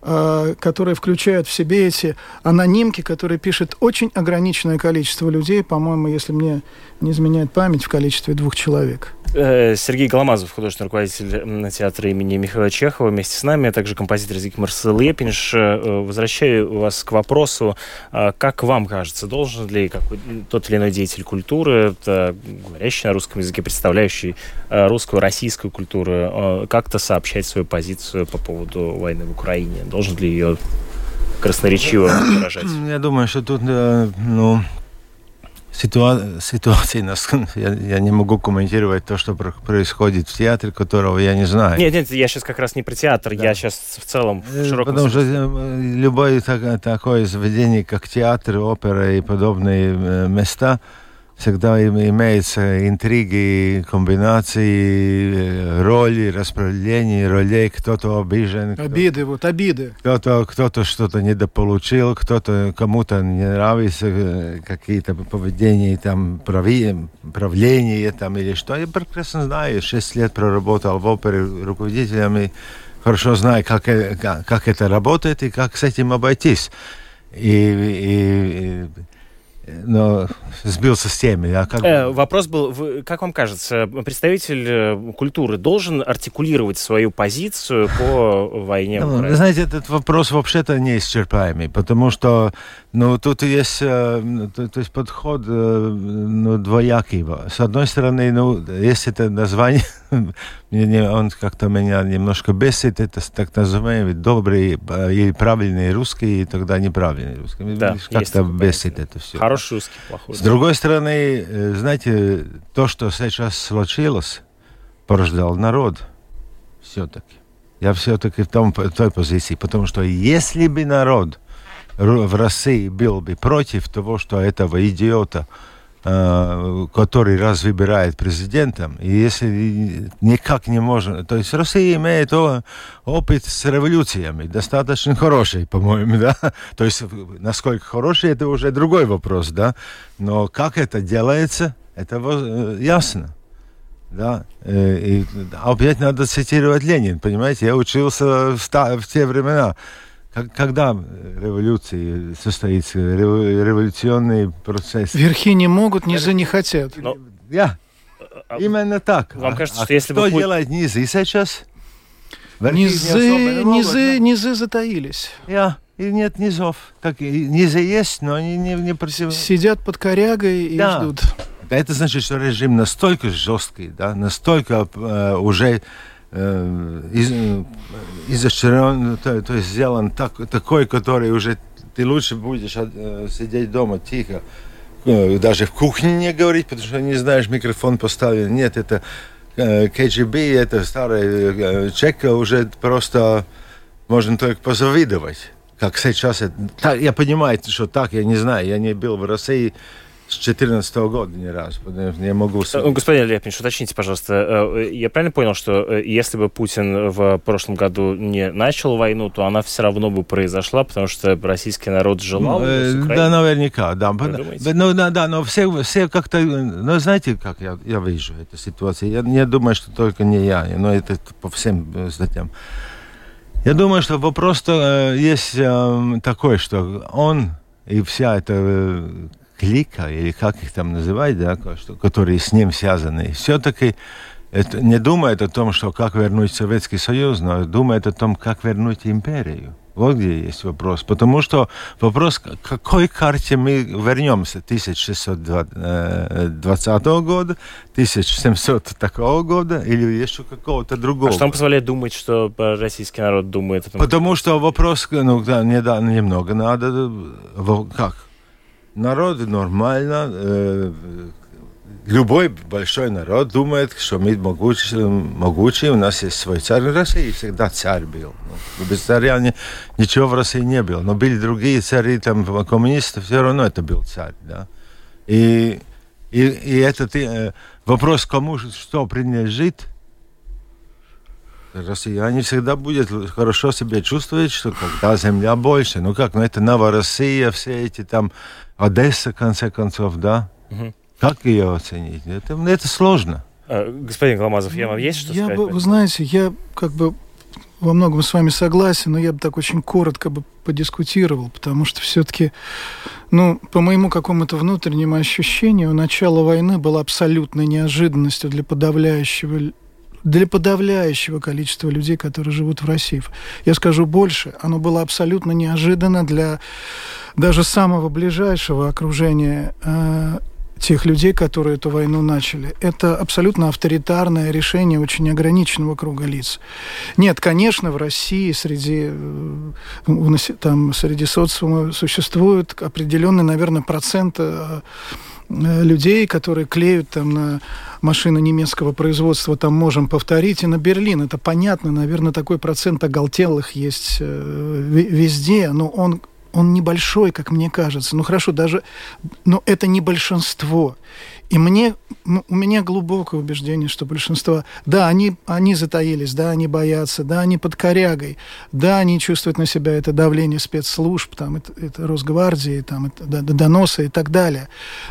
Speaker 4: которые включают в себе эти анонимки, которые пишет очень ограниченное количество людей, по-моему, если мне не изменяет память, в количестве двух человек.
Speaker 2: Э, Сергей Голомазов, художественный руководитель театра имени Михаила Чехова, вместе с нами, а также композитор Зигмар Лепинш. Э, возвращаю вас к вопросу, как вам кажется, должен ли тот или иной деятель культуры, говорящий на русском языке, представляющий э, русскую, российскую культуру, как-то сообщать свою позицию по поводу войны в Украине? Должен ли ее красноречиво выражать?
Speaker 3: Я думаю, что тут, ну, ситуа ситуации, я, я не могу комментировать то, что происходит в театре, которого я не знаю.
Speaker 2: Нет, нет, я сейчас как раз не про театр, да. я сейчас в целом в
Speaker 3: э, широком Потому смысле. что э, любое так, такое заведение, как театр, опера и подобные э, места – всегда имеются интриги, комбинации, роли, распределения ролей, кто-то обижен.
Speaker 4: Обиды, кто вот обиды.
Speaker 3: Кто-то кто что-то недополучил, кто-то кому-то не нравится э, какие-то поведения, там, прави, правление там или что. Я прекрасно знаю, шесть лет проработал в опере руководителем и хорошо знаю, как, как, как это работает и как с этим обойтись. И, и, и но сбился с темы. А
Speaker 2: как... э, вопрос был, вы, как вам кажется, представитель э, культуры должен артикулировать свою позицию по войне?
Speaker 3: Ну, знаете, этот вопрос вообще-то неисчерпаемый, потому что ну, тут есть, э, то, то есть подход э, ну, двоякий. С одной стороны, ну, есть это название, он как-то меня немножко бесит, это так называемый добрый или правильный русский, и тогда неправильный русский.
Speaker 2: Да,
Speaker 3: как-то бесит это все.
Speaker 2: Хороший русский, плохой.
Speaker 3: С другой стороны, э, знаете, то, что сейчас случилось, порождал народ все-таки. Я все-таки в том, в той позиции, потому что если бы народ в России был бы против того, что этого идиота, э, который раз выбирает президентом, и если никак не можно... То есть Россия имеет опыт с революциями, достаточно хороший, по-моему, да? То есть насколько хороший, это уже другой вопрос, да? Но как это делается, это э, ясно. Да, э, и опять надо цитировать Ленин, понимаете, я учился в, в те времена когда революции состоится, революционный процесс?
Speaker 4: Верхи не могут, низы не хотят.
Speaker 3: Но... Я. А, Именно так.
Speaker 2: Вам кажется, а, что если кто
Speaker 3: бы... делает низы сейчас?
Speaker 4: низы, не низы, низы затаились.
Speaker 3: Я. И нет низов. Так, низы есть, но они не, не против...
Speaker 4: Сидят под корягой и да. ждут.
Speaker 3: Это значит, что режим настолько жесткий, да, настолько э, уже Э, из, э, изощрен, то, то есть сделан так, такой, который уже ты лучше будешь э, сидеть дома тихо, даже в кухне не говорить, потому что не знаешь, микрофон поставлен. Нет, это КГБ, это старая чека, уже просто можно только позавидовать. как сейчас. Так, я понимаю, что так, я не знаю, я не был в России с 2014 года ни разу. Я могу...
Speaker 2: Э, господин Лепнич, уточните, пожалуйста, э, я правильно понял, что э, если бы Путин в прошлом году не начал войну, то она все равно бы произошла, потому что российский народ желал?
Speaker 3: Ну, да, наверняка, да. Ну, да, да, но все, все как-то... Ну, знаете, как я, я вижу эту ситуацию? Я не думаю, что только не я, но это по всем статьям. Я думаю, что вопрос -то, есть э, такой, что он и вся эта клика, или как их там называть, да, которые с ним связаны, все-таки это, не думает о том, что как вернуть Советский Союз, но думает о том, как вернуть империю. Вот где есть вопрос. Потому что вопрос, к какой карте мы вернемся? 1620 года, 1700 такого года или еще какого-то другого? А
Speaker 2: что нам позволяет думать, что российский народ думает о
Speaker 3: том? Потому что вопрос, ну да, не, да, немного надо, как? Народ нормально, э, любой большой народ думает, что мы могучие, могучие, у нас есть свой царь в России, всегда царь был. Ну, без царя не, ничего в России не было. Но были другие цари, там, коммунисты, все равно это был царь. Да? И, и, и этот э, вопрос, кому что принадлежит, россияне всегда будут хорошо себя чувствовать, что когда земля больше. Ну как, ну это Новороссия, все эти там Одесса, в конце концов, да? Угу. Как ее оценить? Это, это сложно.
Speaker 2: А, господин Гламазов, я вам есть что
Speaker 4: я
Speaker 2: сказать?
Speaker 4: Бы, вы знаете, я как бы во многом с вами согласен, но я бы так очень коротко бы подискутировал, потому что все-таки, ну, по моему какому-то внутреннему ощущению, начало войны было абсолютной неожиданностью для подавляющего для подавляющего количества людей, которые живут в России. Я скажу больше, оно было абсолютно неожиданно для даже самого ближайшего окружения э, тех людей, которые эту войну начали. Это абсолютно авторитарное решение очень ограниченного круга лиц. Нет, конечно, в России среди, э, там, среди социума существует определенный, наверное, процент э, Э, людей, которые клеют там на машины немецкого производства, там можем повторить, и на Берлин. Это понятно, наверное, такой процент оголтелых есть везде, но он он небольшой, как мне кажется. Ну хорошо, даже, но это не большинство. И мне, у меня глубокое убеждение, что большинство, да, они, они затаились, да, они боятся, да, они под корягой, да, они чувствуют на себя это давление спецслужб, там, это, это Росгвардии, там, это доносы и так далее.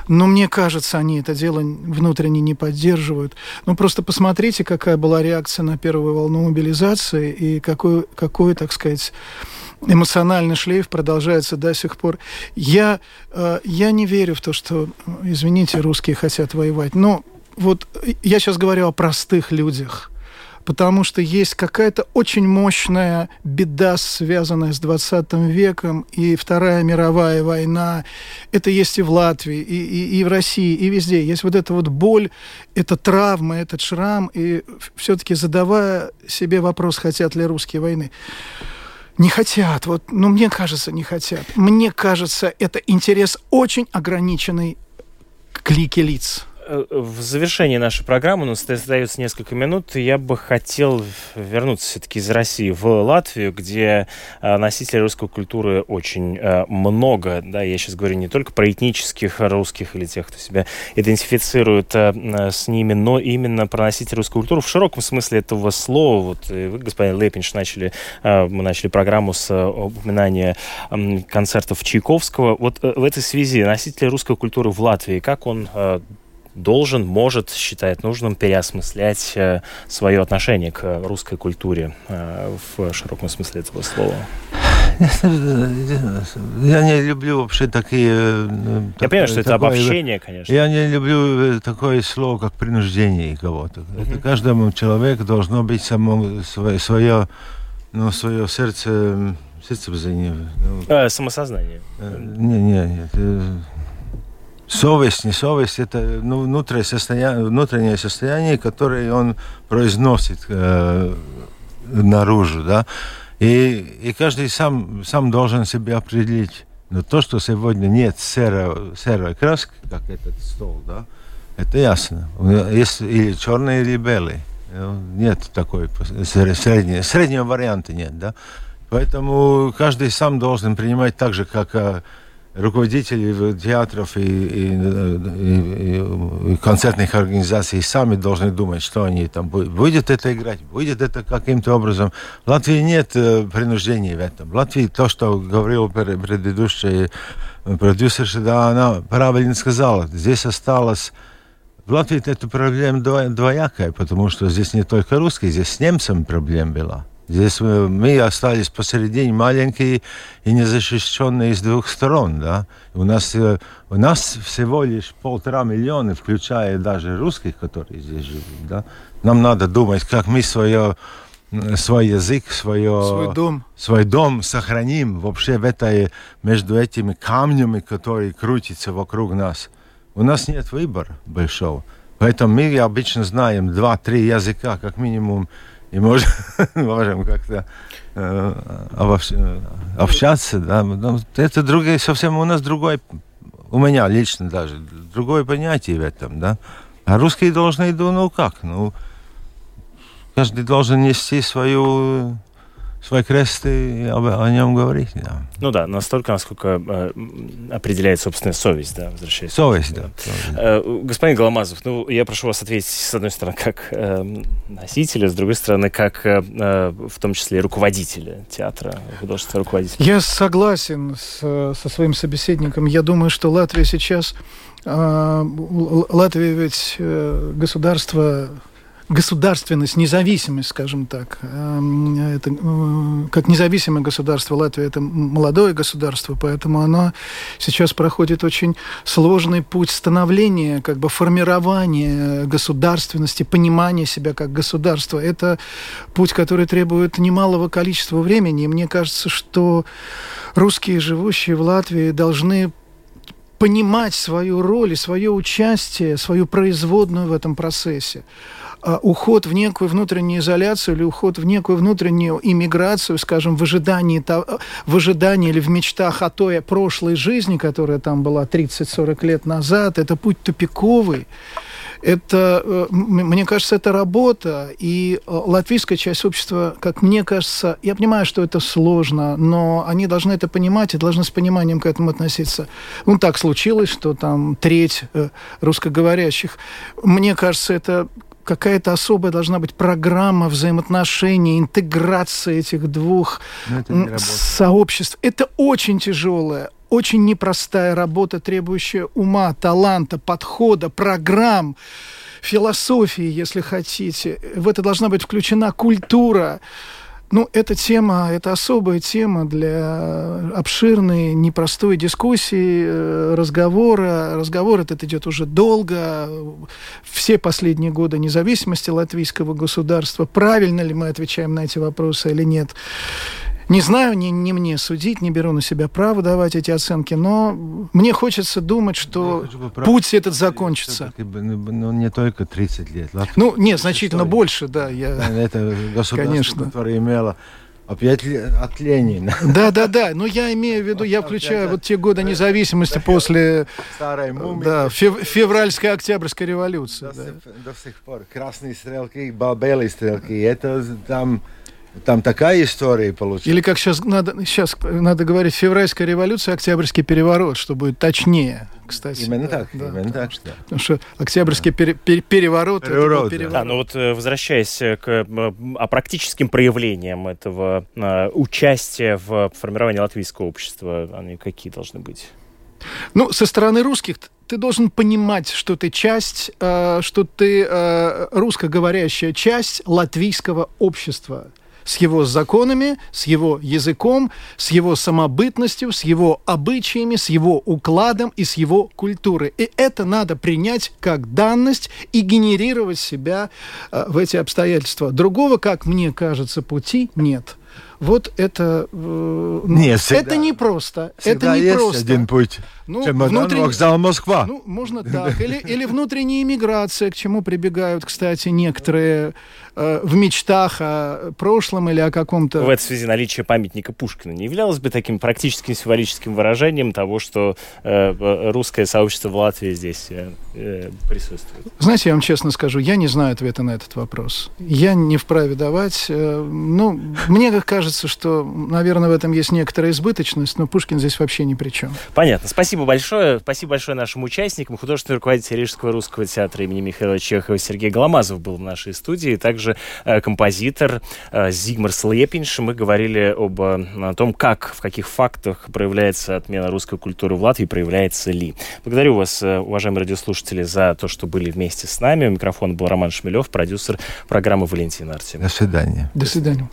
Speaker 4: Но мне кажется, они это дело внутренне не поддерживают. Ну, просто посмотрите, какая была реакция на первую волну мобилизации и какой, какой так сказать, эмоциональный шлейф продолжается до сих пор. Я, э, я не верю в то, что, извините, русские хотят воевать. Но вот я сейчас говорю о простых людях потому что есть какая-то очень мощная беда, связанная с 20 веком, и Вторая мировая война. Это есть и в Латвии, и, и, и в России, и везде. Есть вот эта вот боль, эта травма, этот шрам, и все-таки задавая себе вопрос, хотят ли русские войны, не хотят. Вот, ну, мне кажется, не хотят. Мне кажется, это интерес очень ограниченный клики лиц.
Speaker 2: Э, в завершении нашей программы, у нас остается несколько минут, я бы хотел вернуться все-таки из России в Латвию, где э, носителей русской культуры очень э, много. Да, я сейчас говорю не только про этнических русских или тех, кто себя идентифицирует с ними, но именно про носителей русской культуры в широком смысле этого слова. Вот вы, господин Лепинш, начали, мы начали программу с упоминания концертов Чайковского. Вот в этой связи носители русской культуры в Латвии, как он должен, может, считает нужным переосмыслять э, свое отношение к русской культуре э, в широком смысле этого слова?
Speaker 3: Я не люблю вообще такие... Э,
Speaker 2: я понимаю, что это обобщение, конечно.
Speaker 3: Я не люблю такое слово, как принуждение кого-то. Mm-hmm. Это каждому человеку должно быть само свое, свое, ну, свое сердце, сердце
Speaker 2: ну, э, самосознание.
Speaker 3: Не, не, нет совесть, не совесть, это ну, внутреннее, состояние, внутреннее состояние, которое он произносит э, наружу, да, и, и каждый сам, сам должен себе определить, но то, что сегодня нет серой, серой краски, как этот стол, да, это ясно. Есть или черный, или белый. Нет такой среднего, среднего варианта нет, да. Поэтому каждый сам должен принимать так же, как э, руководители театров и, и, и, и концертных организаций сами должны думать, что они там будут. Будет это играть, будет это каким-то образом. В Латвии нет э, принуждений в этом. В Латвии то, что говорил предыдущий продюсер, да, она правильно сказала. Здесь осталось в Латвии эта проблема двоякая, потому что здесь не только русские, здесь с немцами проблема была. Здесь мы, остались посередине маленькие и незащищенные с двух сторон. Да? У, нас, э, у нас всего лишь полтора миллиона, включая даже русских, которые здесь живут. Да? Нам надо думать, как мы свое, свой язык, свое,
Speaker 4: свой, дом.
Speaker 3: свой дом сохраним вообще в этой, между этими камнями, которые крутятся вокруг нас. У нас нет выбора большого. Поэтому мы обычно знаем два-три языка, как минимум, и можем, можем как-то э, общаться. Да. Но это другое, совсем у нас другой, у меня лично даже, другое понятие в этом, да. А русские должны, ну как, ну, каждый должен нести свою свой крест и об, о нем говорить. Да.
Speaker 2: Ну да, настолько, насколько э, определяет собственная совесть, да, возвращаясь.
Speaker 3: Совесть, да.
Speaker 2: Э, господин Голомазов, ну, я прошу вас ответить, с одной стороны, как э, носителя, с другой стороны, как э, э в том числе руководителя театра, художественного руководителя.
Speaker 4: Я согласен с, со своим собеседником. Я думаю, что Латвия сейчас... Э, Латвия ведь э, государство государственность, независимость, скажем так. Эм, это, э, как независимое государство Латвия это молодое государство, поэтому оно сейчас проходит очень сложный путь становления, как бы формирования государственности, понимания себя как государства. Это путь, который требует немалого количества времени. И мне кажется, что русские, живущие в Латвии, должны понимать свою роль и свое участие, свою производную в этом процессе. А, уход в некую внутреннюю изоляцию или уход в некую внутреннюю иммиграцию, скажем, в ожидании, в ожидании или в мечтах о той прошлой жизни, которая там была 30-40 лет назад, это путь тупиковый. Это, э, мне кажется, это работа, и э, латвийская часть общества, как мне кажется, я понимаю, что это сложно, но они должны это понимать и должны с пониманием к этому относиться. Ну, так случилось, что там треть э, русскоговорящих. Мне кажется, это какая-то особая должна быть программа взаимоотношений, интеграция этих двух это сообществ. Это очень тяжелая, очень непростая работа, требующая ума, таланта, подхода, программ, философии, если хотите. В это должна быть включена культура. Ну, эта тема, это особая тема для обширной, непростой дискуссии, э, разговора. Разговор этот идет уже долго, все последние годы независимости латвийского государства. Правильно ли мы отвечаем на эти вопросы или нет? Не знаю, не, не мне судить, не беру на себя право давать эти оценки, но мне хочется думать, что путь этот закончится.
Speaker 3: Ну, не только 30 лет.
Speaker 4: Латвия, ну, нет, значительно больше, да. Я...
Speaker 3: Это государство, Конечно. которое имело Опять от Ленина.
Speaker 4: Да, да, да. Но я имею в виду, я включаю вот те годы независимости после
Speaker 3: Старой мумии.
Speaker 4: Да, фев, февральской октябрьской революции.
Speaker 3: До, да. сих, до сих пор. Красные стрелки, белые стрелки. Это там там такая история получилась.
Speaker 4: Или как сейчас надо, сейчас надо говорить, февральская революция, октябрьский переворот, что будет точнее, кстати.
Speaker 3: Именно да, так, да, именно так.
Speaker 4: Что... Потому что октябрьский пере, пере, переворот...
Speaker 3: Переворот,
Speaker 2: переворот. Да, ну вот э, возвращаясь к а практическим проявлениям этого а, участия в формировании латвийского общества, они какие должны быть?
Speaker 4: Ну, со стороны русских ты должен понимать, что ты часть, э, что ты э, русскоговорящая часть латвийского общества с его законами, с его языком, с его самобытностью, с его обычаями, с его укладом и с его культурой. И это надо принять как данность и генерировать себя э, в эти обстоятельства. Другого, как мне кажется, пути нет. Вот это... Э,
Speaker 3: Нет, всегда,
Speaker 4: это не просто.
Speaker 3: Всегда
Speaker 4: это не
Speaker 3: есть один путь.
Speaker 4: Ну,
Speaker 3: Чемодан, внутрен... вокзал Москва.
Speaker 4: Ну, можно так. Или, или внутренняя иммиграция, к чему прибегают, кстати, некоторые э, в мечтах о прошлом или о каком-то...
Speaker 2: В этой связи наличие памятника Пушкина не являлось бы таким практическим символическим выражением того, что э, э, русское сообщество в Латвии здесь э, э, присутствует?
Speaker 4: Знаете, я вам честно скажу, я не знаю ответа на этот вопрос. Я не вправе давать. Э, ну, мне как кажется, кажется, что, наверное, в этом есть некоторая избыточность, но Пушкин здесь вообще ни при чем.
Speaker 2: Понятно. Спасибо большое. Спасибо большое нашим участникам. Художественный руководитель Рижского русского театра имени Михаила Чехова Сергей Голомазов был в нашей студии. Также э, композитор э, Зигмар Слепинш. Мы говорили об, о том, как, в каких фактах проявляется отмена русской культуры в Латвии, проявляется ли. Благодарю вас, уважаемые радиослушатели, за то, что были вместе с нами. У микрофона был Роман Шмелев, продюсер программы Валентина Артем.
Speaker 3: До свидания.
Speaker 4: До свидания.